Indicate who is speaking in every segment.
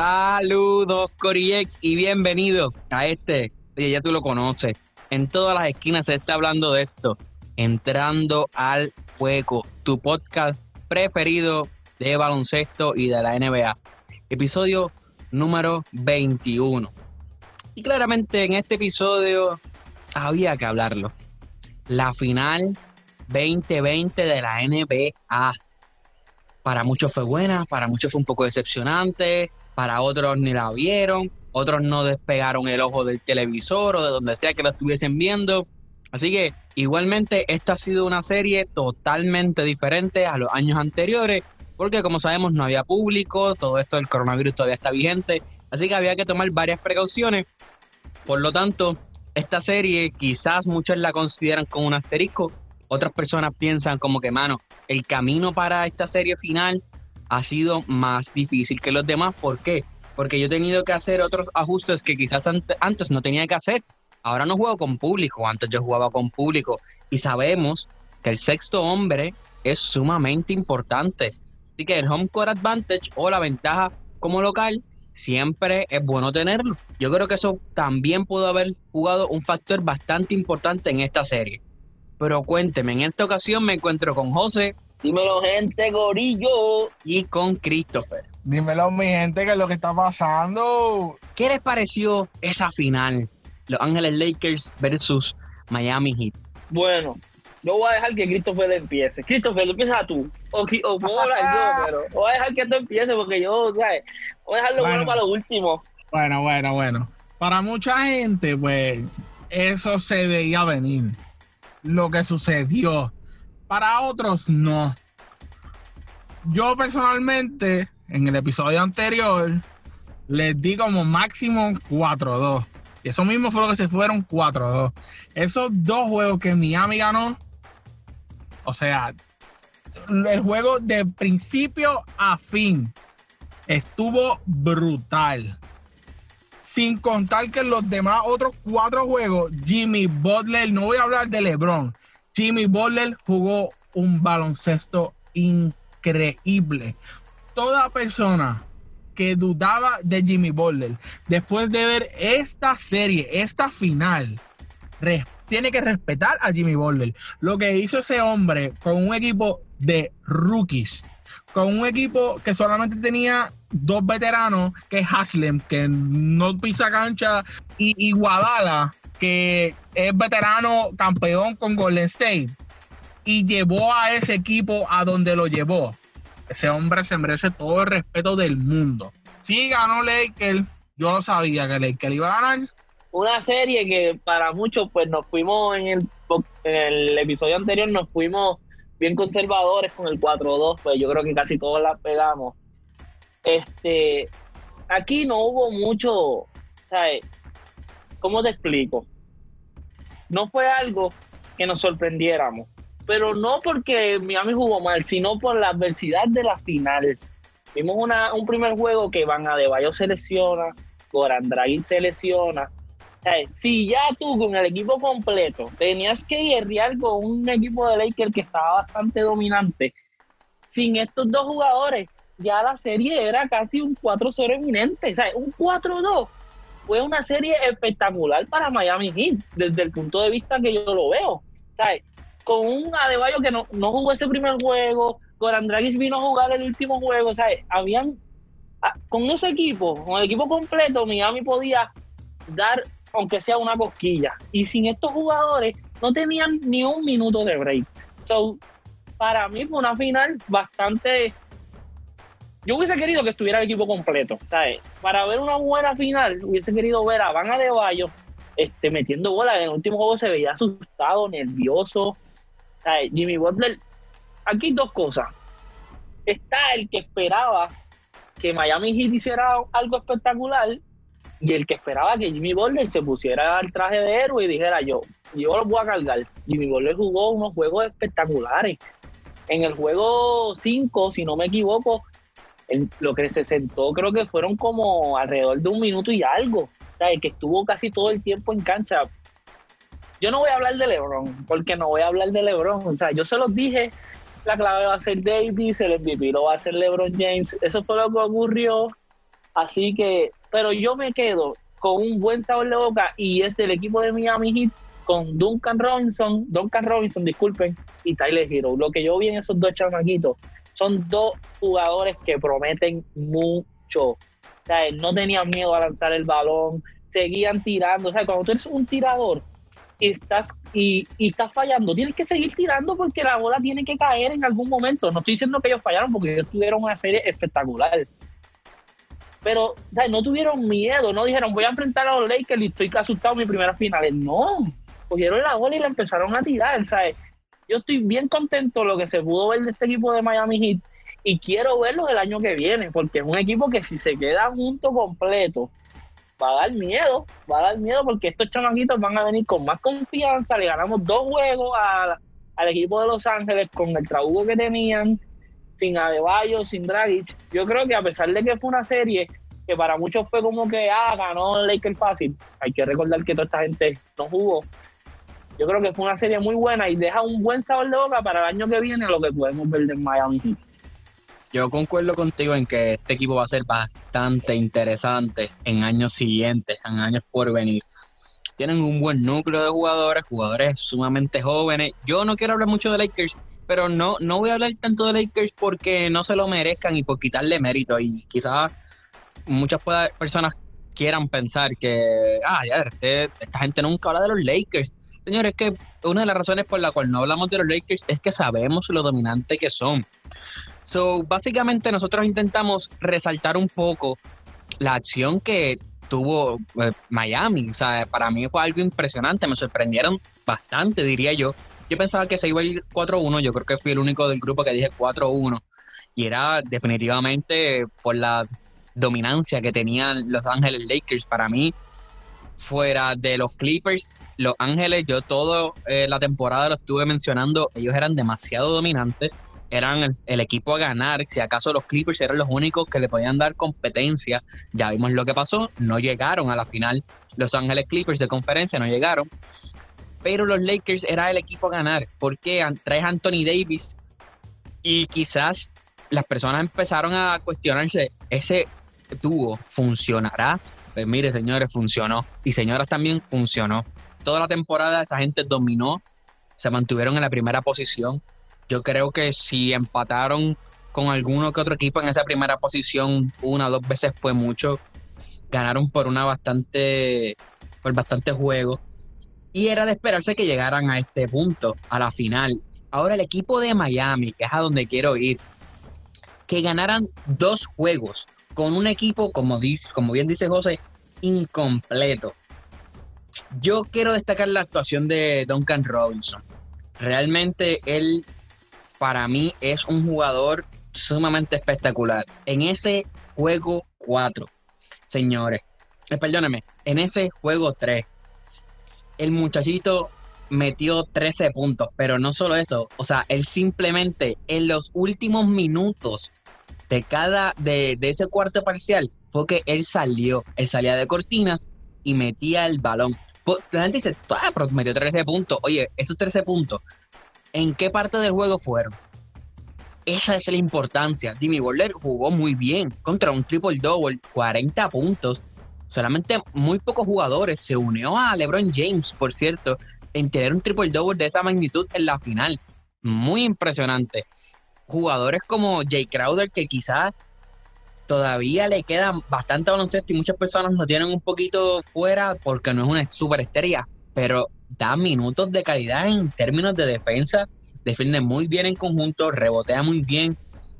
Speaker 1: Saludos, Coriex, y bienvenido a este. Oye, ya tú lo conoces. En todas las esquinas se está hablando de esto. Entrando al juego, tu podcast preferido de baloncesto y de la NBA. Episodio número 21. Y claramente en este episodio había que hablarlo. La final 2020 de la NBA. Para muchos fue buena, para muchos fue un poco decepcionante, para otros ni la vieron, otros no despegaron el ojo del televisor o de donde sea que lo estuviesen viendo. Así que igualmente esta ha sido una serie totalmente diferente a los años anteriores, porque como sabemos no había público, todo esto del coronavirus todavía está vigente, así que había que tomar varias precauciones. Por lo tanto, esta serie quizás muchos la consideran como un asterisco, otras personas piensan como que, mano, el camino para esta serie final ha sido más difícil que los demás. ¿Por qué? Porque yo he tenido que hacer otros ajustes que quizás antes no tenía que hacer. Ahora no juego con público, antes yo jugaba con público y sabemos que el sexto hombre es sumamente importante. Así que el home court advantage o la ventaja como local siempre es bueno tenerlo. Yo creo que eso también pudo haber jugado un factor bastante importante en esta serie. Pero cuénteme, en esta ocasión me encuentro con José,
Speaker 2: Dímelo, gente, gorillo.
Speaker 1: Y con Christopher.
Speaker 3: Dímelo, mi gente, que es lo que está pasando.
Speaker 1: ¿Qué les pareció esa final? Los Ángeles Lakers versus Miami Heat.
Speaker 2: Bueno, yo voy a dejar que Christopher empiece. Christopher, empieza tú. O, o puedo hablar yo, pero voy a dejar que tú empieces porque yo, ¿sabes? Voy a dejarlo bueno, para lo último.
Speaker 3: Bueno, bueno, bueno. Para mucha gente, pues, eso se veía venir. Lo que sucedió para otros no. Yo personalmente, en el episodio anterior, les di como máximo 4-2. Y eso mismo fue lo que se fueron 4-2. Esos dos juegos que Miami ganó, o sea, el juego de principio a fin estuvo brutal. Sin contar que los demás otros cuatro juegos, Jimmy Butler, no voy a hablar de LeBron, Jimmy Butler jugó un baloncesto increíble. Toda persona que dudaba de Jimmy Butler, después de ver esta serie, esta final, tiene que respetar a Jimmy Butler. Lo que hizo ese hombre con un equipo de rookies, con un equipo que solamente tenía dos veteranos, que es Haslem, que no pisa cancha, y, y Guadala, que es veterano campeón con Golden State y llevó a ese equipo a donde lo llevó. Ese hombre se merece todo el respeto del mundo. Sí ganó Lakers, yo lo sabía que Lakers iba a ganar.
Speaker 2: Una serie que para muchos pues nos fuimos en el, episodio anterior nos fuimos bien conservadores con el 4-2, pues yo creo que casi todos la pegamos. Este, aquí no hubo mucho, ¿sabes? ¿Cómo te explico? No fue algo que nos sorprendiéramos, pero no porque Miami jugó mal, sino por la adversidad de la final. Vimos una, un primer juego que Van Adebayo se lesiona, Goran Dragic si ya tú con el equipo completo tenías que guerrear con un equipo de Lakers que estaba bastante dominante, sin estos dos jugadores, ya la serie era casi un 4-0 eminente. Un 4-2 fue una serie espectacular para Miami Heat, desde el punto de vista que yo lo veo. ¿sabes? Con un Adebayo que no, jugó ese primer juego, Goran Dragic vino a jugar el último juego, ¿sabes? Habían, ah, con ese equipo, con el equipo completo, Miami podía dar, aunque sea una cosquilla. Y sin estos jugadores, no tenían ni un minuto de break. So, para mí fue una final bastante yo hubiese querido que estuviera el equipo completo. Para ver una buena final, hubiese querido ver a Van Adebayo este, metiendo bola. En el último juego se veía asustado, nervioso. Jimmy Butler, aquí dos cosas. Está el que esperaba que Miami Heat hiciera algo espectacular y el que esperaba que Jimmy Butler se pusiera al traje de héroe y dijera yo, yo lo voy a cargar. Jimmy Butler jugó unos juegos espectaculares. En el juego 5, si no me equivoco, lo que se sentó creo que fueron como alrededor de un minuto y algo, o sea, que estuvo casi todo el tiempo en cancha. Yo no voy a hablar de LeBron, porque no voy a hablar de LeBron, o sea, yo se los dije, la clave va a ser Davis, el MVP lo va a ser LeBron James, eso fue lo que ocurrió. Así que, pero yo me quedo con un buen sabor de boca y es del equipo de Miami Heat con Duncan Robinson, Duncan Robinson, disculpen, y Tyler Hero. Lo que yo vi en esos dos chamaquitos son dos jugadores que prometen mucho. O no tenían miedo a lanzar el balón, seguían tirando. O sea, cuando tú eres un tirador y estás, y, y estás fallando, tienes que seguir tirando porque la bola tiene que caer en algún momento. No estoy diciendo que ellos fallaron porque ellos tuvieron una serie espectacular. Pero o no tuvieron miedo, no dijeron voy a enfrentar a los Lakers y estoy asustado en mis primeras finales. No, cogieron la bola y la empezaron a tirar. ¿sabes? Yo estoy bien contento de lo que se pudo ver de este equipo de Miami Heat y quiero verlo el año que viene, porque es un equipo que si se queda junto completo, va a dar miedo, va a dar miedo porque estos chamaquitos van a venir con más confianza, le ganamos dos juegos al equipo de Los Ángeles con el trabuco que tenían, sin Adebayo, sin Dragic. Yo creo que a pesar de que fue una serie que para muchos fue como que, ah, ganó Lakers fácil, hay que recordar que toda esta gente no jugó. Yo creo que fue una serie muy buena y deja un buen sabor de boca para el año que viene lo que podemos ver de Miami Heat.
Speaker 1: Yo concuerdo contigo en que este equipo va a ser bastante interesante en años siguientes, en años por venir. Tienen un buen núcleo de jugadores, jugadores sumamente jóvenes. Yo no quiero hablar mucho de Lakers, pero no, no voy a hablar tanto de Lakers porque no se lo merezcan y por quitarle mérito. Y quizás muchas personas quieran pensar que, ah, ya, este, esta gente nunca habla de los Lakers. Señores, es que una de las razones por la cual no hablamos de los Lakers es que sabemos lo dominante que son. So, básicamente nosotros intentamos resaltar un poco la acción que tuvo eh, Miami. O sea, para mí fue algo impresionante, me sorprendieron bastante, diría yo. Yo pensaba que se iba a ir 4-1, yo creo que fui el único del grupo que dije 4-1. Y era definitivamente por la dominancia que tenían Los Ángeles Lakers. Para mí, fuera de los Clippers, Los Ángeles, yo toda eh, la temporada lo estuve mencionando, ellos eran demasiado dominantes eran el, equipo a ganar. Si acaso los Clippers eran los únicos que le podían dar competencia, ya vimos lo que pasó. No llegaron a la final. Los Ángeles Clippers de conferencia no llegaron. Pero los Lakers era el equipo a ganar. Porque traes Anthony Davis y quizás las personas empezaron a cuestionarse, ese dúo funcionará. Pues mire, señores, funcionó. Y señoras también funcionó. Toda la temporada esa gente dominó, se mantuvieron en la primera posición yo creo que si empataron con alguno que otro equipo en esa primera posición una o dos veces fue mucho. Ganaron por una bastante, por bastante juego. Y era de esperarse que llegaran a este punto, a la final. Ahora el equipo de Miami, que es a donde quiero ir, que ganaran dos juegos con un equipo, como, dice, como bien dice José, incompleto. Yo quiero destacar la actuación de Duncan Robinson. Realmente él para mí es un jugador sumamente espectacular. En ese juego 4, señores, eh, en ese juego 3, el muchachito metió 13 puntos, pero no solo eso, o sea, él simplemente en los últimos minutos de cada, de ese cuarto parcial, fue que él salió, él salía de cortinas y metía el balón. La gente dice, ah, pero metió 13 puntos. Oye, estos 13 puntos ¿En qué parte del juego fueron? Esa es la importancia. Jimmy Butler jugó muy bien contra un triple double, 40 puntos. Solamente muy pocos jugadores. Se unió a LeBron James, por cierto, en tener un triple double de esa magnitud en la final. Muy impresionante. Jugadores como Jay Crowder, que quizás todavía le quedan bastante baloncesto y muchas personas lo tienen un poquito fuera porque no es una superestrella, pero da minutos de calidad en términos de defensa, defiende muy bien en conjunto, rebotea muy bien.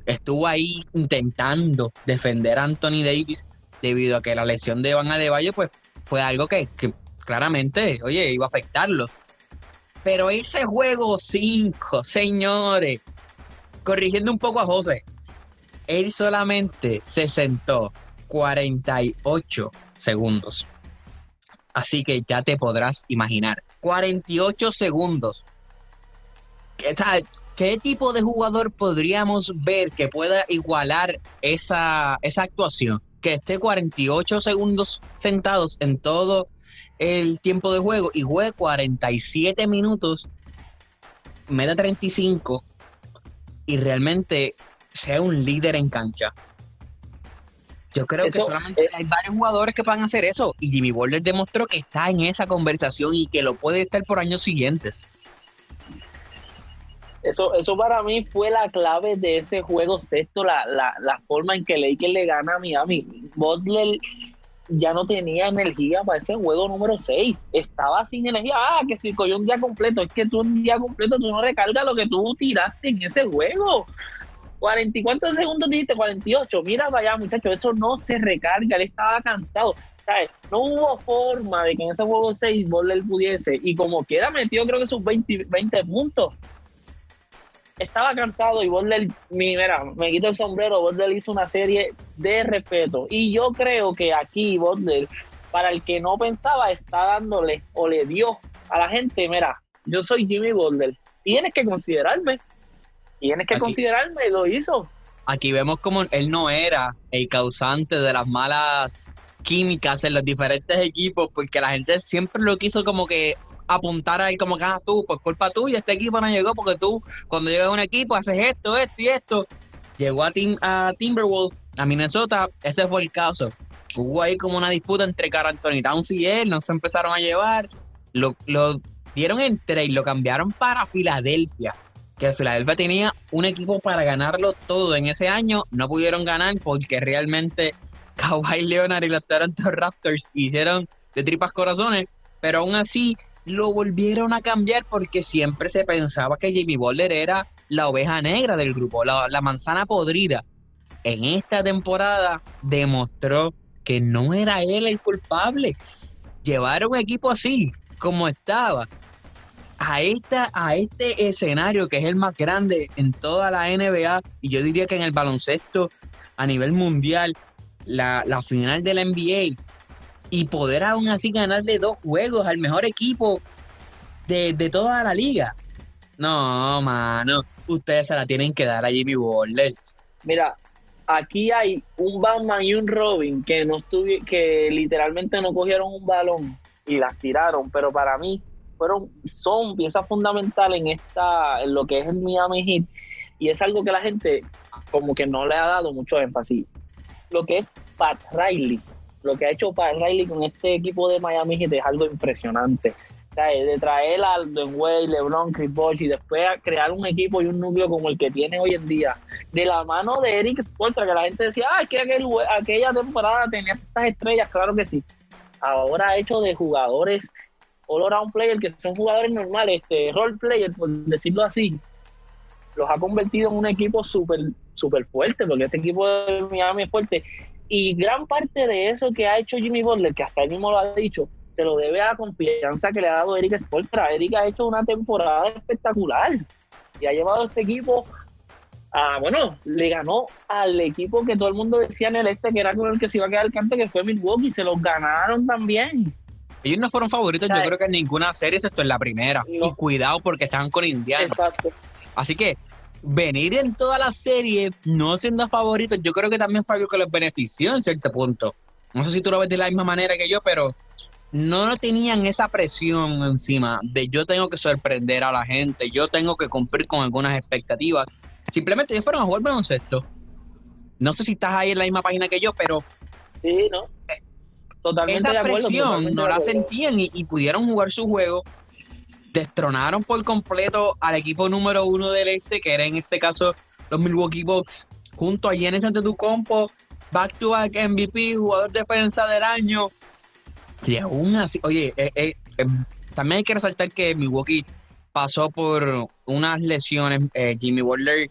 Speaker 1: Estuvo ahí intentando defender a Anthony Davis debido a que la lesión de Van Adebayo pues fue algo que, claramente, oye, iba a afectarlos. Pero ese juego 5, señores, corrigiendo un poco a José, él solamente se sentó 48 segundos. Así que ya te podrás imaginar. 48 segundos. ¿Qué, ¿Qué tipo de jugador podríamos ver que pueda igualar esa, esa actuación? Que esté 48 segundos sentados en todo el tiempo de juego y juegue 47 minutos, meta 35 y realmente sea un líder en cancha. Yo creo que solamente hay varios jugadores que puedan hacer eso y Jimmy Butler demostró que está en esa conversación y que lo puede estar por años siguientes.
Speaker 2: Eso, eso para mí fue la clave de ese juego sexto, la, la, la forma en que Lakers le gana a Miami. Butler ya no tenía energía para ese juego número 6. Estaba sin energía. Ah, que si cogió un día completo. Es que tú un día completo tú no recargas lo que tú tiraste en ese juego. 40 y cuántos segundos dijiste? 48. Mira vaya, muchachos, eso no se recarga. Él estaba cansado. ¿Sabes? No hubo forma de que en ese juego 6 él pudiese. Y como queda metido, creo que sus 20, 20 puntos estaba cansado y Bordel, mira, me quito el sombrero, Bordel hizo una serie de respeto. Y yo creo que aquí Bordel, para el que no pensaba, está dándole o le dio a la gente, mira, yo soy Jimmy Bordel, tienes que considerarme, tienes que considerarme, y lo hizo.
Speaker 1: Aquí vemos como él no era el causante de las malas químicas en los diferentes equipos, porque la gente siempre lo quiso como que apuntar ahí como que ah, tú, por culpa tuya, este equipo no llegó porque tú, cuando llegas a un equipo, haces esto, esto y esto. Llegó a, Tim, a Timberwolves, a Minnesota, ese fue el caso. Hubo ahí como una disputa entre Carl Anthony Towns y él, no se empezaron a llevar, lo, lo dieron en trade, lo cambiaron para Filadelfia, que Filadelfia tenía un equipo para ganarlo todo en ese año, no pudieron ganar porque realmente Kawhi Leonard y los Toronto Raptors hicieron de tripas corazones, pero aún así lo volvieron a cambiar porque siempre se pensaba que Jimmy Butler era la oveja negra del grupo, la, manzana podrida. En esta temporada demostró que no era él el culpable. Llevar un equipo así, como estaba, a, esta, a este escenario que es el más grande en toda la NBA, y yo diría que en el baloncesto a nivel mundial, la, la final de la NBA, y poder aún así ganarle dos juegos al mejor equipo de, toda la liga. No, mano, ustedes se la tienen que dar a Jimmy Butler.
Speaker 2: Mira, aquí hay un Batman y un Robin que no estuvi que literalmente no cogieron un balón y las tiraron, pero para mí fueron son piezas fundamentales en esta en lo que es el Miami Heat y es algo que la gente como que no le ha dado mucho énfasis. Lo que es Pat Riley lo que ha hecho Pat Riley con este equipo de Miami Heat es algo impresionante. de traer a Alden LeBron, Chris Bosh y después crear un equipo y un núcleo como el que tiene hoy en día, de la mano de Eric Spoelstra, que la gente decía, ah, que aquella temporada tenía estas estrellas, claro que sí. Ahora ha hecho de jugadores all around player, que son jugadores normales, este role player, por decirlo así, los ha convertido en un equipo súper súper fuerte, porque este equipo de Miami es fuerte. Y gran parte de eso que ha hecho Jimmy Butler, que hasta él mismo lo ha dicho, se lo debe a la confianza que le ha dado Eric Spoelstra. Eric ha hecho una temporada espectacular y ha llevado a este equipo a, bueno, le ganó al equipo que todo el mundo decía en el este que era con el que se iba a quedar el canto, que fue Milwaukee, se los ganaron también.
Speaker 1: Ellos no fueron favoritos, yo creo que en ninguna serie, excepto en la primera. Y cuidado porque estaban con Indiana. Exacto. Así que venir en toda la serie no siendo favoritos, yo creo que también fue algo que los benefició en cierto punto. No sé si tú lo ves de la misma manera que yo, pero no tenían esa presión encima de yo tengo que sorprender a la gente, yo tengo que cumplir con algunas expectativas. Simplemente ellos fueron a jugar baloncesto. No sé si estás ahí en la misma página que yo, pero...
Speaker 2: Sí, ¿no?
Speaker 1: Totalmente esa presión no la sentían y, y pudieron jugar su juego destronaron por completo al equipo número uno del este, que era en este caso los Milwaukee Bucks, junto a Giannis Antetokounmpo, back to back MVP, jugador defensa del año. Y aún así, oye, eh, eh, eh, también hay que resaltar que Milwaukee pasó por unas lesiones. Jimmy Butler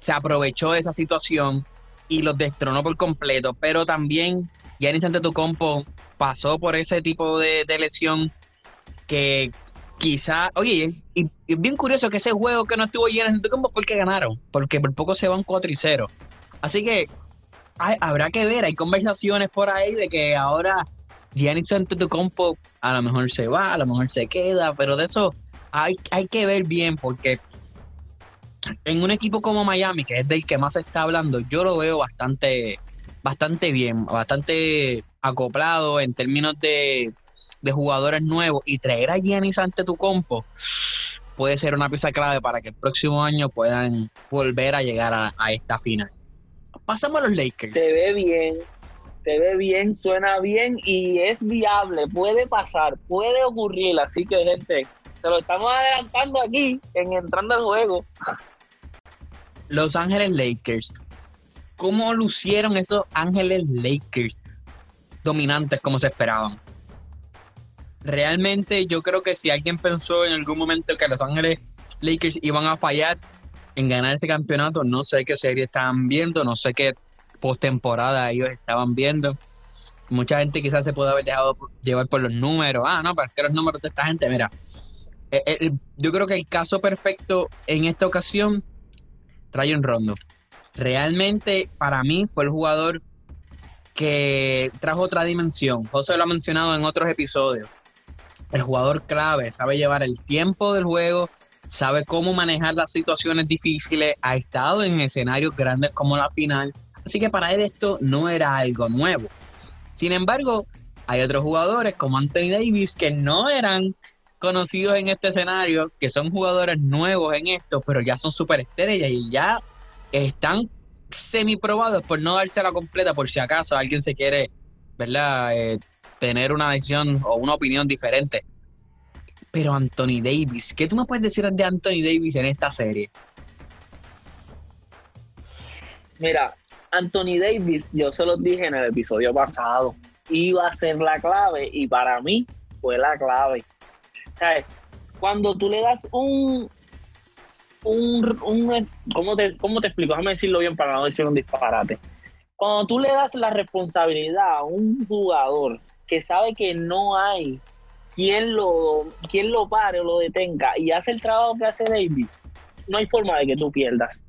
Speaker 1: se aprovechó de esa situación y los destronó por completo, pero también Giannis Antetokounmpo pasó por ese tipo de, lesión que quizá, oye, y, es bien curioso que ese juego que no estuvo de cómo fue el que ganaron, porque por poco se van 4 y 0. Así que habrá que ver, hay conversaciones por ahí de que ahora Giannis Antetokounmpo a lo mejor se va, a lo mejor se queda, pero de eso hay, hay que ver bien porque en un equipo como Miami, que es del que más se está hablando, yo lo veo bastante, bastante bien, bastante acoplado en términos de de jugadores nuevos y traer a Giannis ante tu compo puede ser una pieza clave para que el próximo año puedan volver a llegar a, esta final. Pasamos a los Lakers.
Speaker 2: Se ve bien, se ve bien, suena bien y es viable, puede pasar, puede ocurrir. Así que, gente, se lo estamos adelantando aquí en entrando al juego.
Speaker 1: Los Ángeles Lakers. ¿Cómo lucieron esos Ángeles Lakers? Dominantes como se esperaban. Realmente yo creo que si alguien pensó en algún momento que Los Ángeles Lakers iban a fallar en ganar ese campeonato, no sé qué serie estaban viendo, no sé qué postemporada ellos estaban viendo. Mucha gente quizás se puede haber dejado llevar por los números. Ah, no, pero es que los números de esta gente, mira. Eh, eh, yo creo que el caso perfecto en esta ocasión, Rayon Rondo. Realmente para mí fue el jugador que trajo otra dimensión. José lo ha mencionado en otros episodios. El jugador clave sabe llevar el tiempo del juego, sabe cómo manejar las situaciones difíciles, ha estado en escenarios grandes como la final, así que para él esto no era algo nuevo. Sin embargo, hay otros jugadores como Anthony Davis que no eran conocidos en este escenario, que son jugadores nuevos en esto, pero ya son súper estrellas y ya están semi-probados por no darse la completa por si acaso alguien se quiere, ¿verdad? Eh, tener una decisión o una opinión diferente. Pero Anthony Davis, ¿qué tú me puedes decir de Anthony Davis en esta serie?
Speaker 2: Mira, Anthony Davis, yo se los dije en el episodio pasado, iba a ser la clave y para mí fue la clave. Cuando tú le das un, un, un ¿cómo, te, ¿cómo te explico? Déjame decirlo bien para no decir un disparate. Cuando tú le das la responsabilidad a un jugador que sabe que no hay quien lo, quien lo pare o lo detenga y hace el trabajo que hace Davis, no hay forma de que tú pierdas.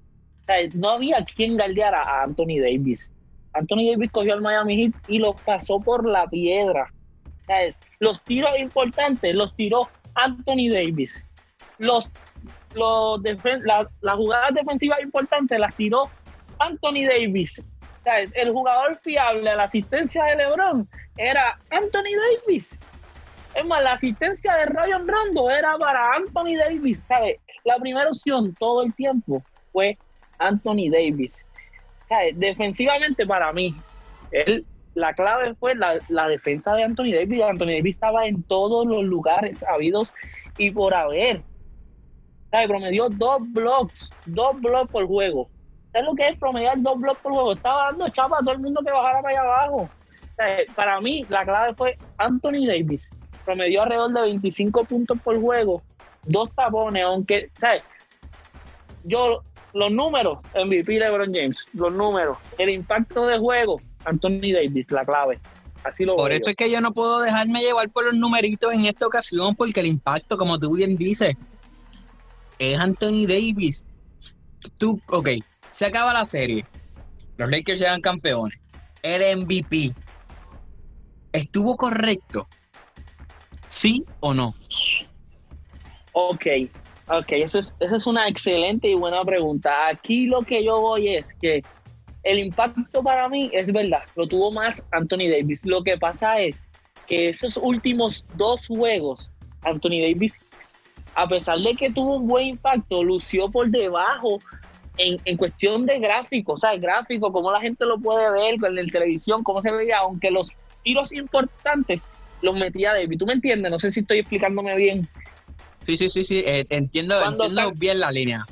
Speaker 2: no había quien galdeara a Anthony Davis. Anthony Davis cogió al Miami Heat y lo pasó por la piedra. Los tiros importantes los tiró Anthony Davis. Los, los las jugadas defensivas importantes las tiró Anthony Davis. El jugador fiable, la asistencia de LeBron era Anthony Davis. Es más, la asistencia de Ryan Rondo era para Anthony Davis. La primera opción todo el tiempo fue Anthony Davis. Defensivamente para mí, él, la clave fue la, defensa de Anthony Davis. Anthony Davis estaba en todos los lugares habidos y por haber. ¿Sabes? Promedió dos blocks, dos blocks por juego. ¿Sabes lo que es promediar dos blocks por juego? Estaba dando chapa a todo el mundo que bajara para allá abajo para mí la clave fue Anthony Davis. Promedió alrededor de 25 puntos por juego, dos tapones, aunque, ¿sabes? Yo, los números, MVP LeBron James, los números, el impacto de juego, Anthony Davis, la clave. Así lo
Speaker 1: por eso es que yo no puedo dejarme llevar por los numeritos en esta ocasión, porque el impacto, como tú bien dices, es Anthony Davis. Tú, ok, se acaba la serie. Los Lakers llegan campeones. El MVP ¿Estuvo correcto? ¿Sí o no?
Speaker 2: Ok, ok, eso es, esa es una excelente y buena pregunta. Aquí lo que yo voy es que el impacto para mí es verdad, lo tuvo más Anthony Davis. Lo que pasa es que esos últimos dos juegos, Anthony Davis, a pesar de que tuvo un buen impacto, lució por debajo en, en cuestión de gráfico, o sea, el gráfico, cómo la gente lo puede ver con la televisión, cómo se veía, aunque los tiros importantes los metía David. ¿Tú me entiendes? No sé si estoy explicándome bien.
Speaker 1: Sí, sí, sí, sí. Eh, entiendo, bien la línea.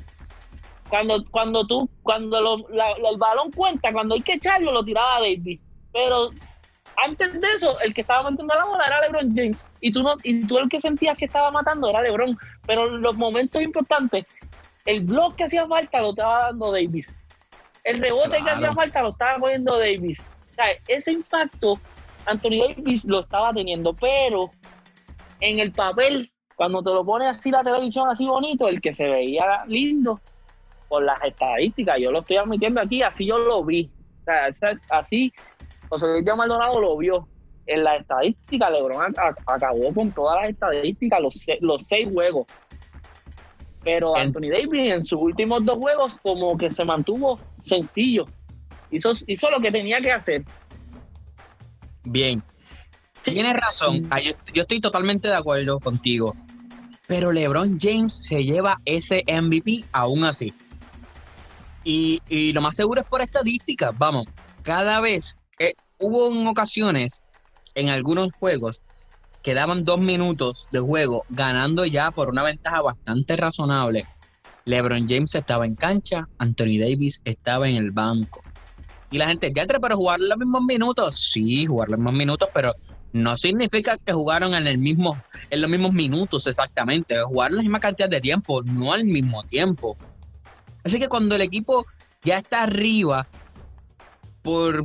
Speaker 2: Cuando, cuando tú, cuando el balón cuenta, cuando hay que echarlo, lo tiraba David. Pero antes de eso, el que estaba manteniendo la bola era LeBron James. Y tú, no, y tú el que sentías que estaba matando era LeBron. Pero en los momentos importantes, el bloque que hacía falta lo estaba dando Davis. El rebote que hacía falta lo estaba poniendo Davis. O sea, ese impacto Anthony Davis lo estaba teniendo, pero en el papel, cuando te lo pones así la televisión así bonito, el que se veía lindo por las estadísticas, yo lo estoy admitiendo aquí, así yo lo vi. O sea, así José Luis Maldonado lo vio. En la estadística, LeBron acabó con todas las estadísticas, los, los seis juegos. Pero Anthony Davis en sus últimos dos juegos como que se mantuvo sencillo. Hizo, hizo lo que tenía que hacer.
Speaker 1: Bien. Tienes razón. Ah, yo, estoy totalmente de acuerdo contigo. Pero LeBron James se lleva ese MVP aún así. Y, y lo más seguro es por estadística. Vamos, cada vez hubo en ocasiones en algunos juegos quedaban dos minutos de juego ganando ya por una ventaja bastante razonable. LeBron James estaba en cancha, Anthony Davis estaba en el banco. Y la gente, ya para jugar los mismos minutos, sí, jugar los mismos minutos, pero no significa que jugaron en en los mismos minutos exactamente, jugar la misma cantidad de tiempo, no al mismo tiempo. Así que cuando el equipo ya está arriba, por,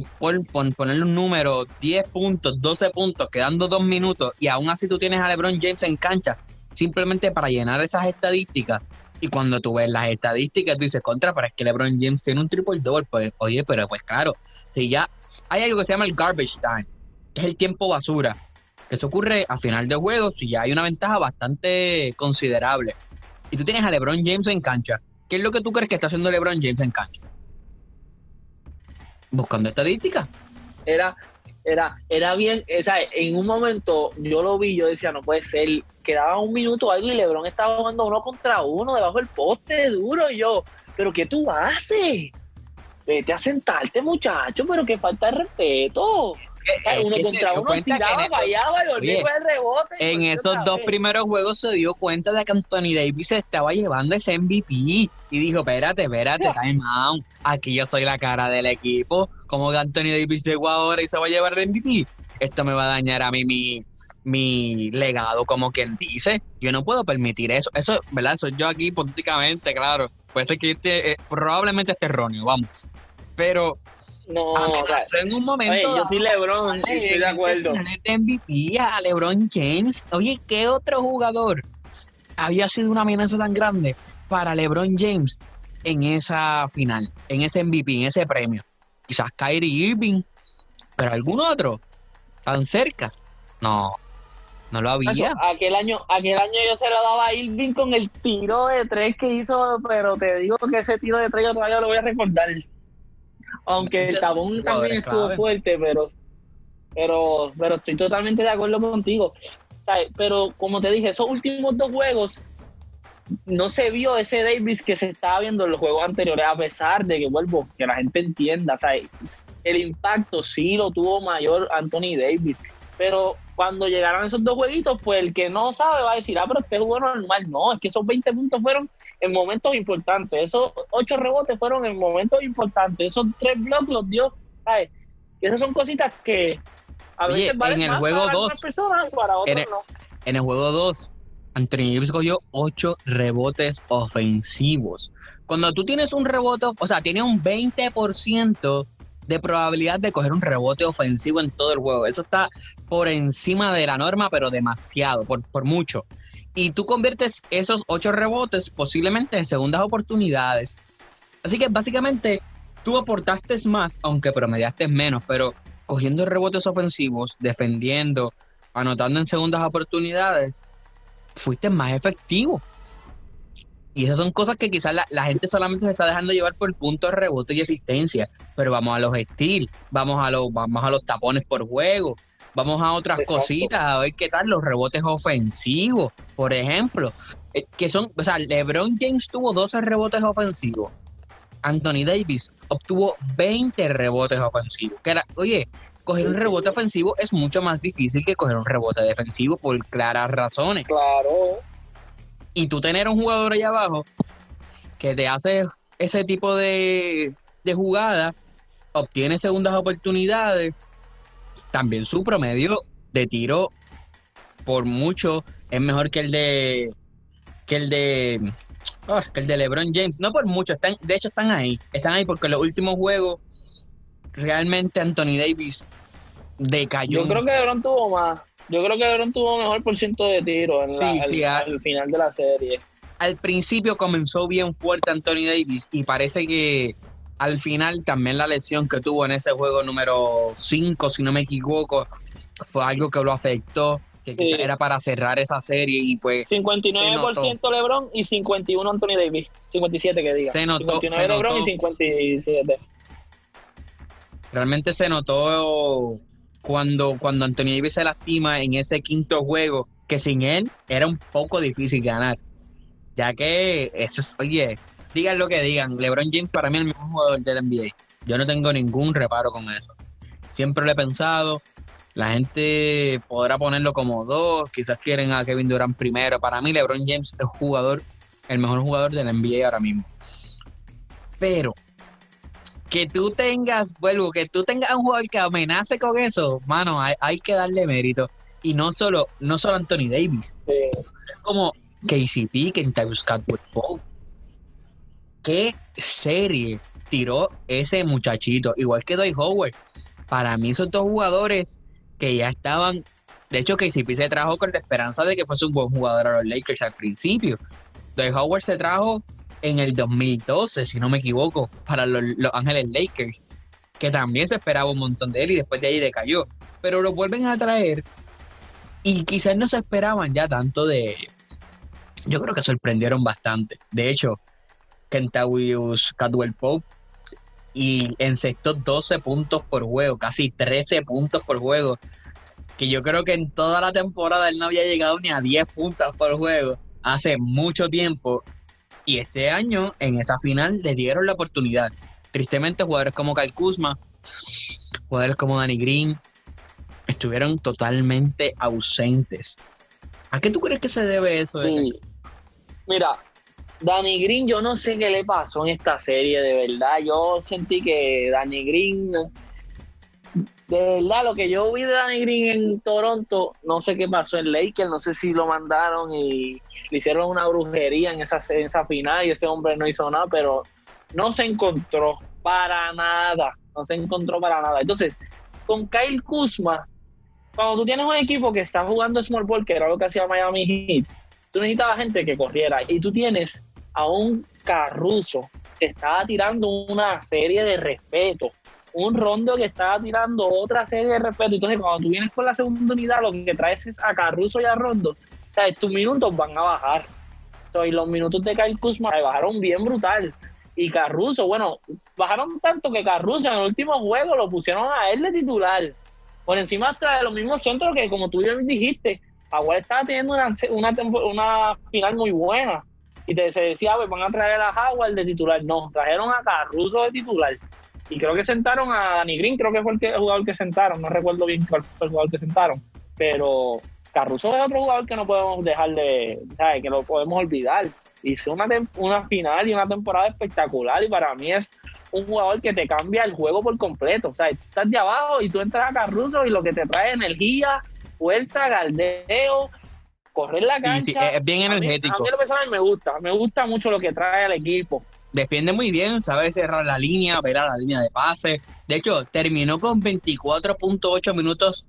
Speaker 1: ponerle un número, 10 puntos, 12 puntos, quedando dos minutos, y aún así tú tienes a LeBron James en cancha, simplemente para llenar esas estadísticas. Y cuando tú ves las estadísticas, tú dices, contra, pero es que LeBron James tiene un triple double. Pues, oye, pero pues claro, si ya hay algo que se llama el garbage time, que es el tiempo basura. Eso ocurre a final de juego si ya hay una ventaja bastante considerable. Y tú tienes a LeBron James en cancha. ¿Qué es lo que tú crees que está haciendo LeBron James en cancha? Buscando estadísticas.
Speaker 2: Era, era, era bien, o sea, en un momento yo lo vi, yo decía, no puede ser, quedaba un minuto ahí y Lebron estaba jugando uno contra uno debajo del poste duro y yo, pero ¿qué tú haces? Vete a sentarte, muchacho, pero que falta de respeto uno contra uno tiraba, fallaba y volvía el rebote.
Speaker 1: En esos dos primeros juegos se dio cuenta de que Anthony Davis se estaba llevando ese MVP y dijo, espérate, espérate, time out. Aquí yo soy la cara del equipo. Como que Anthony Davis llegó ahora y se va a llevar el MVP? Esto me va a dañar a mí mi, mi legado, como quien dice. Yo no puedo permitir eso. Eso, ¿verdad? Soy yo aquí hipotéticamente, claro. Puede ser que este, eh, probablemente esté erróneo, vamos. Pero
Speaker 2: no,
Speaker 1: en un momento.
Speaker 2: yo soy LeBron, estoy de acuerdo.
Speaker 1: MVP a LeBron James. Oye, ¿qué otro jugador había sido una amenaza tan grande para LeBron James en esa final, en ese MVP, en ese premio? Quizás Kyrie Irving, pero algún otro tan cerca. No, no lo había.
Speaker 2: Aquel año, aquel año yo se lo daba a Irving con el tiro de tres que hizo, pero te digo que ese tiro de tres yo todavía lo voy a recordar. Aunque el tabón también estuvo fuerte, pero, pero, pero estoy totalmente de acuerdo contigo. Pero como te dije, esos últimos dos juegos no se vio ese Davis que se estaba viendo en los juegos anteriores, a pesar de que vuelvo, que la gente entienda, el impacto sí lo tuvo mayor Anthony Davis, pero cuando llegaron esos dos jueguitos, pues el que no sabe va a decir, ah, pero este juego normal, no, es que esos 20 puntos fueron en momentos importantes. Esos ocho rebotes fueron en momentos importantes. Esos tres blocks los dio. ¿sabes? Y esas son cositas que
Speaker 1: a veces en el juego 2 en, el, en el juego 2 Anthony Davis cogió ocho rebotes ofensivos. Cuando tú tienes un rebote, o sea, tiene un 20% de probabilidad de coger un rebote ofensivo en todo el juego. Eso está por encima de la norma, pero demasiado, por, por mucho y tú conviertes esos ocho rebotes posiblemente en segundas oportunidades. Así que básicamente tú aportaste más, aunque promediaste menos, pero cogiendo rebotes ofensivos, defendiendo, anotando en segundas oportunidades, fuiste más efectivo. Y esas son cosas que quizás la, gente solamente se está dejando llevar por punto de rebote y asistencia. Pero vamos a los steals, vamos a los, vamos a los tapones por juego, Vamos a otras cositas, a ver qué tal los rebotes ofensivos, por ejemplo. Eh, que son, o sea, LeBron James tuvo 12 rebotes ofensivos. Anthony Davis obtuvo 20 rebotes ofensivos. Que era, oye, coger un rebote ofensivo es mucho más difícil que coger un rebote defensivo por claras razones.
Speaker 2: Claro.
Speaker 1: Y tú tener un jugador ahí abajo que te hace ese tipo de, de jugada, obtiene segundas oportunidades también su promedio de tiro por mucho es mejor que el de que el de ah, que el de LeBron James, no por mucho, están de hecho están ahí, están ahí porque los últimos juegos realmente Anthony Davis decayó.
Speaker 2: Yo creo que LeBron tuvo más. Yo creo que LeBron tuvo mejor por ciento de tiro en al, final de la serie.
Speaker 1: Al principio comenzó bien fuerte Anthony Davis y parece que al final también la lesión que tuvo en ese juego número 5, si no me equivoco, fue algo que lo afectó, que era para cerrar esa serie y pues...
Speaker 2: 59% LeBron y 51 Anthony Davis, 57 que diga.
Speaker 1: Se notó.
Speaker 2: 59 LeBron y 57.
Speaker 1: Realmente se notó cuando, cuando Anthony Davis se lastima en ese quinto juego, que sin él era un poco difícil ganar. Ya que, eso es, oye, digan lo que digan, LeBron James para mí es el mejor jugador del NBA. Yo no tengo ningún reparo con eso. Siempre lo he pensado. La gente podrá ponerlo como dos, quizás quieren a Kevin Durant primero. Para mí, LeBron James es jugador, el mejor jugador del NBA ahora mismo. Pero que tú tengas, vuelvo, que tú tengas un jugador que amenace con eso, mano, hay, que darle mérito. Y no solo, no solo Anthony Davis. Es como KCP, Kentavious Caldwell Pope. ¿Qué serie tiró ese muchachito? Igual que Dwight Howard. Para mí son dos jugadores que ya estaban... De hecho, KCP se trajo con la esperanza de que fuese un buen jugador a los Lakers al principio. Dwight Howard se trajo en el 2012, si no me equivoco, para los, los Ángeles Lakers, que también se esperaba un montón de él y después de ahí decayó. Pero lo vuelven a traer y quizás no se esperaban ya tanto de ellos. Yo creo que sorprendieron bastante. De hecho, Kentavious Cadwell Pope y encestó 12 puntos por juego, casi 13 puntos por juego. Que yo creo que en toda la temporada él no había llegado ni a 10 puntos por juego hace mucho tiempo. Y este año, en esa final, le dieron la oportunidad. Tristemente, jugadores como Kyle Kuzma, jugadores como Danny Green, estuvieron totalmente ausentes. ¿A qué tú crees que se debe eso?
Speaker 2: Mira, Danny Green, yo no sé qué le pasó en esta serie, de verdad. Yo sentí que Danny Green, de verdad, lo que yo vi de Danny Green en Toronto, no sé qué pasó en Lakers, no sé si lo mandaron y le hicieron una brujería en esa, en esa final y ese hombre no hizo nada, pero no se encontró para nada, no se encontró para nada. Entonces, con Kyle Kuzma, cuando tú tienes un equipo que está jugando small ball, que era lo que hacía Miami Heat, tú necesitabas gente que corriera y tú tienes a un Carruso que estaba tirando una serie de respeto, un Rondo que estaba tirando otra serie de respeto. Entonces, cuando tú vienes con la segunda unidad, lo que traes es a Carruso y a Rondo. O sea, tus minutos van a bajar. y los minutos de Kyle Kuzma bajaron bien brutal. Y Carruso, bueno, bajaron tanto que Carruso en el último juego lo pusieron a él de titular. Por encima hasta de los mismos centros que, como tú bien dijiste, Agua estaba teniendo una, una, una final muy buena y te, se decía, pues van a traer a Howard de titular. No, trajeron a Caruso de titular. Y creo que sentaron a Danny Green, creo que fue el, jugador que sentaron, no recuerdo bien cuál fue el jugador que sentaron, pero Caruso es otro jugador que no podemos dejar de, ¿sabes? que lo podemos olvidar. Hizo una, una final y una temporada espectacular y para mí es un jugador que te cambia el juego por completo. O sea, estás de abajo y tú entras a Caruso y lo que te trae energía, fuerza, galdeo, correr la cancha.
Speaker 1: es bien energético.
Speaker 2: A mí, a mí lo me gusta, me gusta mucho lo que trae al equipo.
Speaker 1: Defiende muy bien, sabe cerrar la línea, ver a la línea de pase. De hecho, terminó con 24.8 minutos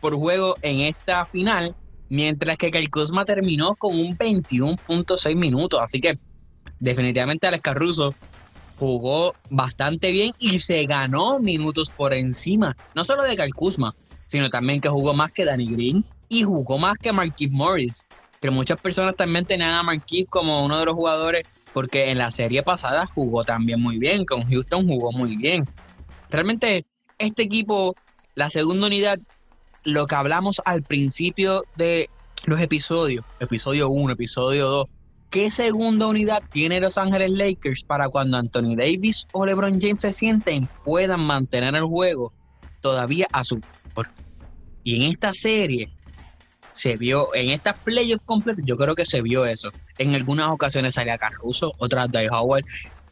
Speaker 1: por juego en esta final, mientras que Kyle Kuzma terminó con un 21.6 minutos. Así que definitivamente Alex Caruso jugó bastante bien y se ganó minutos por encima, no solo de Kyle Kuzma, sino también que jugó más que Danny Green, y jugó más que Marquise Morris, que muchas personas también tenían a Marquise como uno de los jugadores, porque en la serie pasada jugó también muy bien, con Houston jugó muy bien. Realmente este equipo, la segunda unidad, lo que hablamos al principio de los episodios, episodio 1, episodio 2, ¿qué segunda unidad tiene Los Ángeles Lakers para cuando Anthony Davis o LeBron James se sienten puedan mantener el juego todavía a su favor? Y en esta serie, se vio en estas playoffs completas, yo creo que se vio eso. En algunas ocasiones salía Caruso, otras de Howard.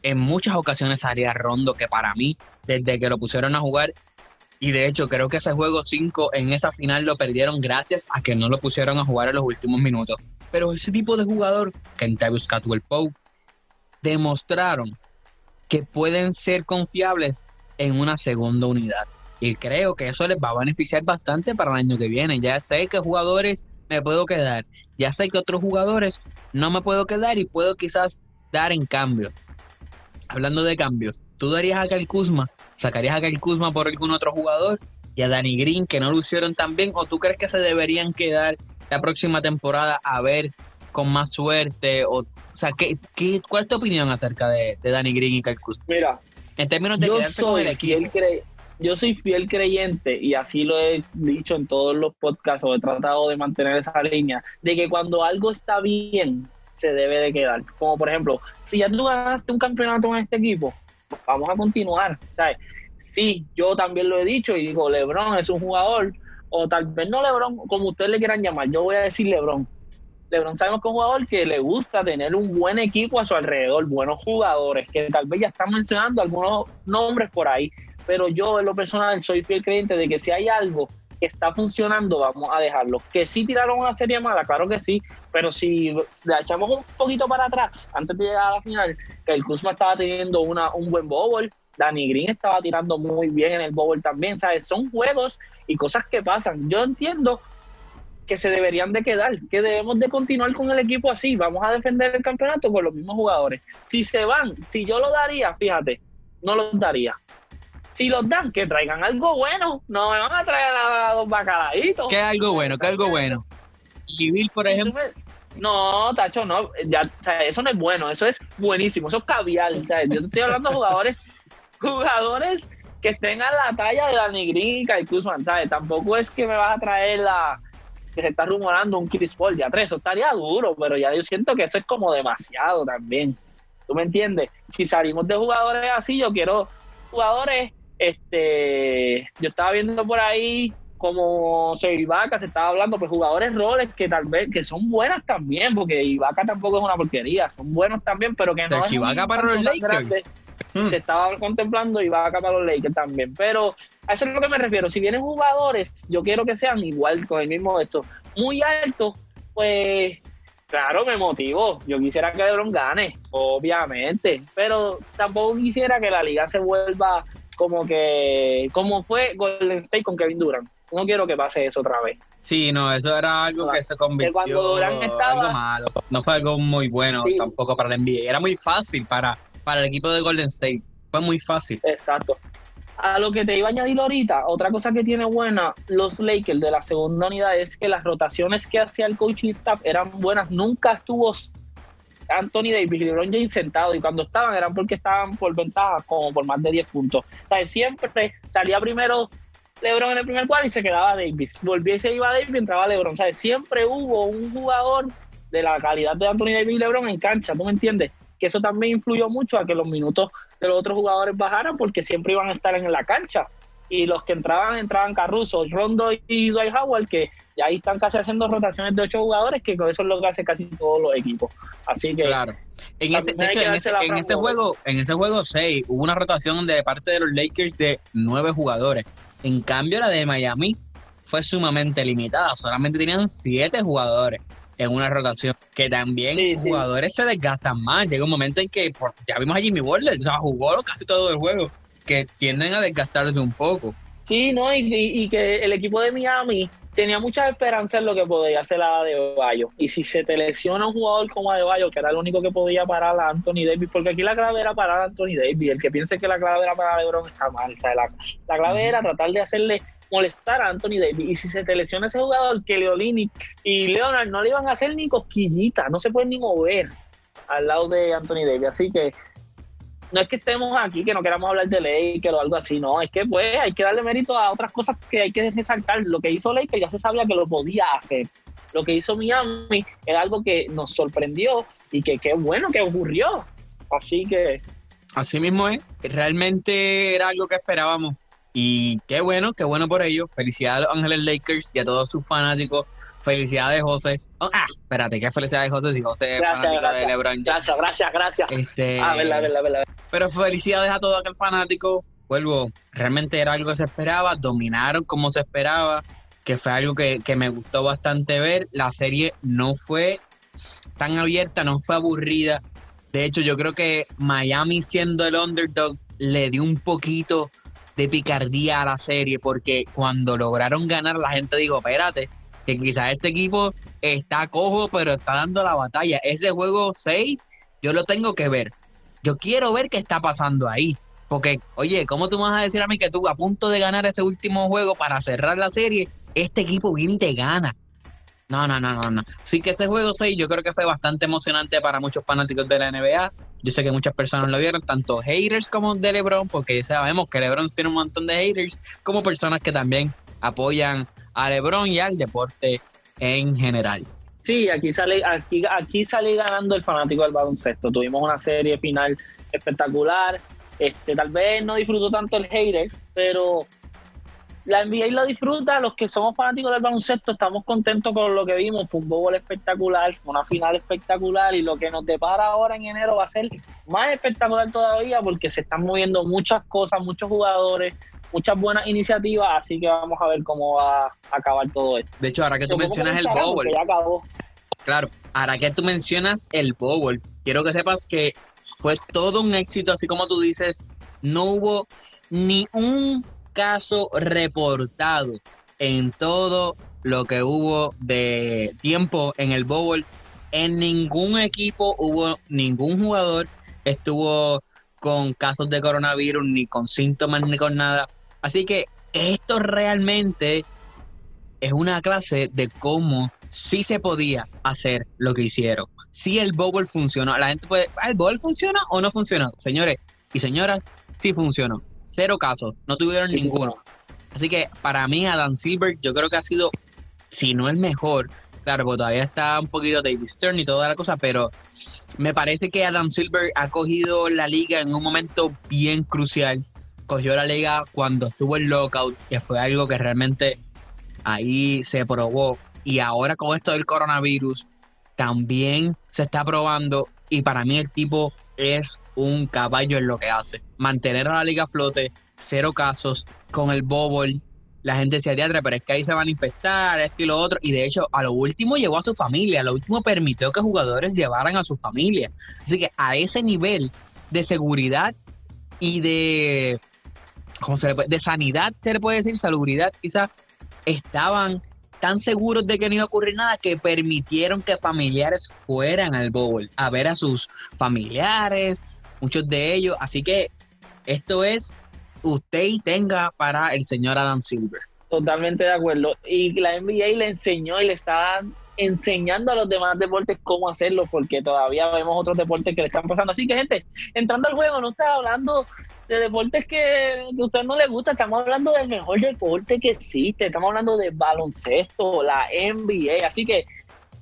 Speaker 1: En muchas ocasiones salía Rondo, que para mí, desde que lo pusieron a jugar, y de hecho creo que ese juego 5 en esa final lo perdieron gracias a que no lo pusieron a jugar en los últimos minutos. Pero ese tipo de jugador, Kentavious Catwell Pope, demostraron que pueden ser confiables en una segunda unidad. Y creo que eso les va a beneficiar bastante para el año que viene. Ya sé que jugadores me puedo quedar. Ya sé que otros jugadores no me puedo quedar y puedo quizás dar en cambio. Hablando de cambios, ¿tú darías a Cal Kuzma? ¿Sacarías a Cal Kuzma por algún otro jugador? Y a Danny Green, que no lo hicieron tan bien. ¿O tú crees que se deberían quedar la próxima temporada a ver con más suerte? O, sea, ¿qué, qué, cuál es tu opinión acerca de, de Danny Green y Cal Kuzma?
Speaker 2: Mira,
Speaker 1: en términos de quedarse con el equipo
Speaker 2: yo soy fiel creyente y así lo he dicho en todos los podcasts o he tratado de mantener esa línea, de que cuando algo está bien, se debe de quedar. Como por ejemplo, si ya tú ganaste un campeonato con este equipo, vamos a continuar. ¿sabes? Sí, yo también lo he dicho y digo, Lebron es un jugador, o tal vez no Lebron, como ustedes le quieran llamar, yo voy a decir Lebron. Lebron sabemos que es un jugador que le gusta tener un buen equipo a su alrededor, buenos jugadores, que tal vez ya están mencionando algunos nombres por ahí, pero yo en lo personal soy fiel creyente de que si hay algo que está funcionando, vamos a dejarlo. Que sí tiraron una serie mala, claro que sí, pero si la echamos un poquito para atrás, antes de llegar a la final, que el Kuzma estaba teniendo una, un buen bowl, Danny Green estaba tirando muy bien en el bowl también, ¿sabes? Son juegos y cosas que pasan. Yo entiendo que se deberían de quedar, que debemos de continuar con el equipo así, vamos a defender el campeonato con los mismos jugadores. Si se van, si yo lo daría, fíjate, no lo daría. Si los dan, que traigan algo bueno, no me van a traer a dos bacalaitos.
Speaker 1: ¿Qué algo bueno? ¿Qué algo bueno? Vivir, por ejemplo.
Speaker 2: No, Tacho, no, ya, o sea, eso no es bueno, eso es buenísimo, eso es caviar. O sea, yo estoy hablando de jugadores, jugadores que estén a la talla de la Green y Kuzman, ¿sabes? Tampoco es que me vas a traer la, que se está rumorando un Chris Paul ya tres, eso estaría duro, pero ya yo siento que eso es como demasiado también. ¿Tú me entiendes? Si salimos de jugadores así, yo quiero jugadores, este, yo estaba viendo por ahí como se Ibaka, se estaba hablando, pues jugadores roles que tal vez, que son buenas también, porque Ibaka tampoco es una porquería, son buenos también, pero que no
Speaker 1: es Ibaka para los Lakers.
Speaker 2: Hmm. Se estaba contemplando Ibaka para los Lakers también, pero a eso es lo que me refiero. Si vienen jugadores, yo quiero que sean igual con el mismo de esto, muy altos, pues claro, me motivó. Yo quisiera que LeBron gane, obviamente, pero tampoco quisiera que la liga se vuelva como que como fue Golden State con Kevin Durant. No quiero que pase eso otra vez.
Speaker 1: Sí, no, eso era algo que se convirtió en algo malo. No fue algo muy bueno tampoco para el NBA. Era muy fácil para, para el equipo de Golden State. Fue muy fácil.
Speaker 2: Exacto. A lo que te iba a añadir ahorita, otra cosa que tiene buena los Lakers de la segunda unidad es que las rotaciones que hacía el coaching staff eran buenas. Nunca estuvo Anthony Davis y LeBron James sentados y cuando estaban eran porque estaban por ventaja como por más de 10 puntos. O siempre salía primero LeBron en el primer cuadro y se quedaba Davis. Volvía y se iba Davis y entraba LeBron. O sea, siempre hubo un jugador de la calidad de Anthony Davis y LeBron en cancha, ¿tú me entiendes? Que eso también influyó mucho a que los minutos de los otros jugadores bajaran porque siempre iban a estar en la cancha. Y los que entraban, entraban Caruso, Rondo y Dwight Howard, que ya ahí están casi haciendo rotaciones de ocho jugadores, que con eso es lo que hace casi todos los equipos. Así que.
Speaker 1: Claro. En ese, de hecho, en ese, en ese juego, en ese juego 6 hubo una rotación de parte de los Lakers de nueve jugadores. En cambio, la de Miami fue sumamente limitada. Solamente tenían siete jugadores en una rotación. Que también jugadores se desgastan más. Llega un momento en que ya vimos a Jimmy Butler, o sea, jugó casi todo el juego, que tienden a desgastarse un poco.
Speaker 2: Sí, no, y, que el equipo de Miami tenía muchas esperanzas en lo que podía hacer la de Bayo. Y si se te lesiona un jugador como Bayo, que era el único que podía parar a Anthony Davis, porque aquí la clave era parar a Anthony Davis. El que piense que la clave era para LeBron está mal. O sea, la, la clave era tratar de hacerle molestar a Anthony Davis. Y si se te lesiona ese jugador, que Leolini y Leonard no le iban a hacer ni cosquillita, no se pueden ni mover al lado de Anthony Davis. Así que no es que estemos aquí, que no queramos hablar de Lakers o algo así, no, es que pues hay que darle mérito a otras cosas que hay que resaltar. Lo que hizo Lakers ya se sabía que lo podía hacer. Lo que hizo Miami era algo que nos sorprendió y que qué bueno que ocurrió. Así que...
Speaker 1: Así mismo es, realmente era algo que esperábamos y qué bueno, qué bueno por ello. Felicidades a los Ángeles Lakers y a todos sus fanáticos. Felicidades, José. Oh, ah, espérate, ¿qué felicidades, José? Si José es fanático de LeBron
Speaker 2: Gracias, gracias, gracias.
Speaker 1: Este,
Speaker 2: ah, verdad, verdad, verdad.
Speaker 1: Pero felicidades a todo aquel fanático. Vuelvo, realmente era algo que se esperaba. Dominaron como se esperaba, que fue algo que, que me gustó bastante ver. La serie no fue tan abierta, no fue aburrida. De hecho, yo creo que Miami siendo el underdog le dio un poquito de picardía a la serie, porque cuando lograron ganar, la gente dijo, espérate, que quizás este equipo está cojo, pero está dando la batalla. Ese juego 6, yo lo tengo que ver. Yo quiero ver qué está pasando ahí. Porque, oye, ¿cómo tú vas a decir a mí que tú a punto de ganar ese último juego para cerrar la serie, este equipo viene y te gana? No, no, no, no, no. Sí que ese juego 6 yo creo que fue bastante emocionante para muchos fanáticos de la NBA. Yo sé que muchas personas lo vieron, tanto haters como de LeBron, porque sabemos que LeBron tiene un montón de haters, como personas que también apoyan a LeBron y al deporte en general.
Speaker 2: Sí, aquí sale, aquí, aquí sale ganando el fanático del baloncesto. Tuvimos una serie final espectacular. Este, tal vez no disfruto tanto el hater, pero la NBA lo disfruta, los que somos fanáticos del baloncesto estamos contentos con lo que vimos, fue un bowl espectacular, una final espectacular y lo que nos depara ahora en enero va a ser más espectacular todavía porque se están moviendo muchas cosas, muchos jugadores, muchas buenas iniciativas, así que vamos a ver cómo va a acabar todo esto.
Speaker 1: De hecho, ahora que tú mencionas el bowl, claro, ahora que tú mencionas el bowl, quiero que sepas que fue todo un éxito, así como tú dices, no hubo ni un caso reportado en todo lo que hubo de tiempo en el Bowl. En ningún equipo hubo ningún jugador estuvo con casos de coronavirus, ni con síntomas, ni con nada. Así que esto realmente es una clase de cómo sí se podía hacer lo que hicieron. Si el Bowl funcionó. La gente puede, ¿el Bowl funciona o no funciona? Señores y señoras, sí funcionó cero casos, no tuvieron ninguno. Así que para mí Adam Silver yo creo que ha sido, si no el mejor, claro, porque todavía está un poquito David Stern y toda la cosa, pero me parece que Adam Silver ha cogido la liga en un momento bien crucial. Cogió la liga cuando estuvo el lockout, que fue algo que realmente ahí se probó. Y ahora con esto del coronavirus, también se está probando. Y para mí el tipo es un caballo en lo que hace. Mantener a la liga flote, cero casos, con el bobble. La gente decía, teatro, pero es que ahí se van a infectar, esto y lo otro. Y de hecho, a lo último llegó a su familia, a lo último permitió que jugadores llevaran a su familia. Así que a ese nivel de seguridad y de, ¿cómo se le puede? De sanidad, se le puede decir, salubridad, quizás, estaban tan seguros de que no iba a ocurrir nada que permitieron que familiares fueran al bowl a ver a sus familiares, muchos de ellos. Así que esto es usted y tenga para el señor Adam Silver.
Speaker 2: Totalmente de acuerdo. Y la NBA le enseñó y le está enseñando a los demás deportes cómo hacerlo, porque todavía vemos otros deportes que le están pasando. Así que, gente, entrando al juego, no está hablando de deportes que, a usted no le gusta, estamos hablando del mejor deporte que existe, estamos hablando de baloncesto, la NBA. Así que,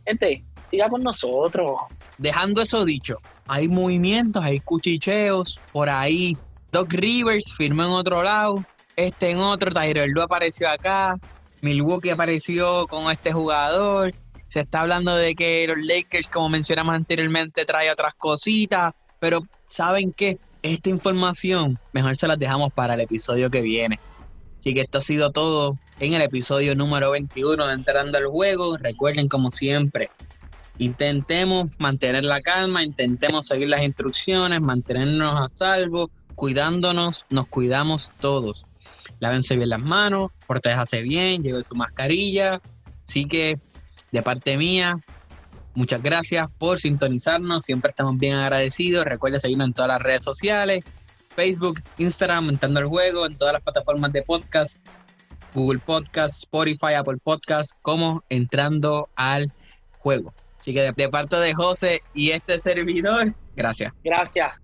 Speaker 2: gente, siga con nosotros.
Speaker 1: Dejando eso dicho, hay movimientos, hay cuchicheos por ahí. Doc Rivers firmó en otro lado, este en otro, Tyler Lu apareció acá, Milwaukee apareció con este jugador. Se está hablando de que los Lakers, como mencionamos anteriormente, trae otras cositas, pero ¿saben qué? Esta información mejor se las dejamos para el episodio que viene. Así que esto ha sido todo en el episodio número 21 de Entrando al Juego. Recuerden, como siempre, Intentemos mantener la calma, intentemos seguir las instrucciones, mantenernos a salvo, cuidándonos, nos cuidamos todos. Lávense bien las manos, protéjase bien, lleve su mascarilla. Así que, de parte mía, muchas gracias por sintonizarnos. Siempre estamos bien agradecidos. Recuerden seguirnos en todas las redes sociales: Facebook, Instagram, Entrando al Juego, en todas las plataformas de podcast, Google Podcast, Spotify, Apple Podcast, como Entrando al Juego. Así que de, parte de José y este servidor, gracias.
Speaker 2: Gracias.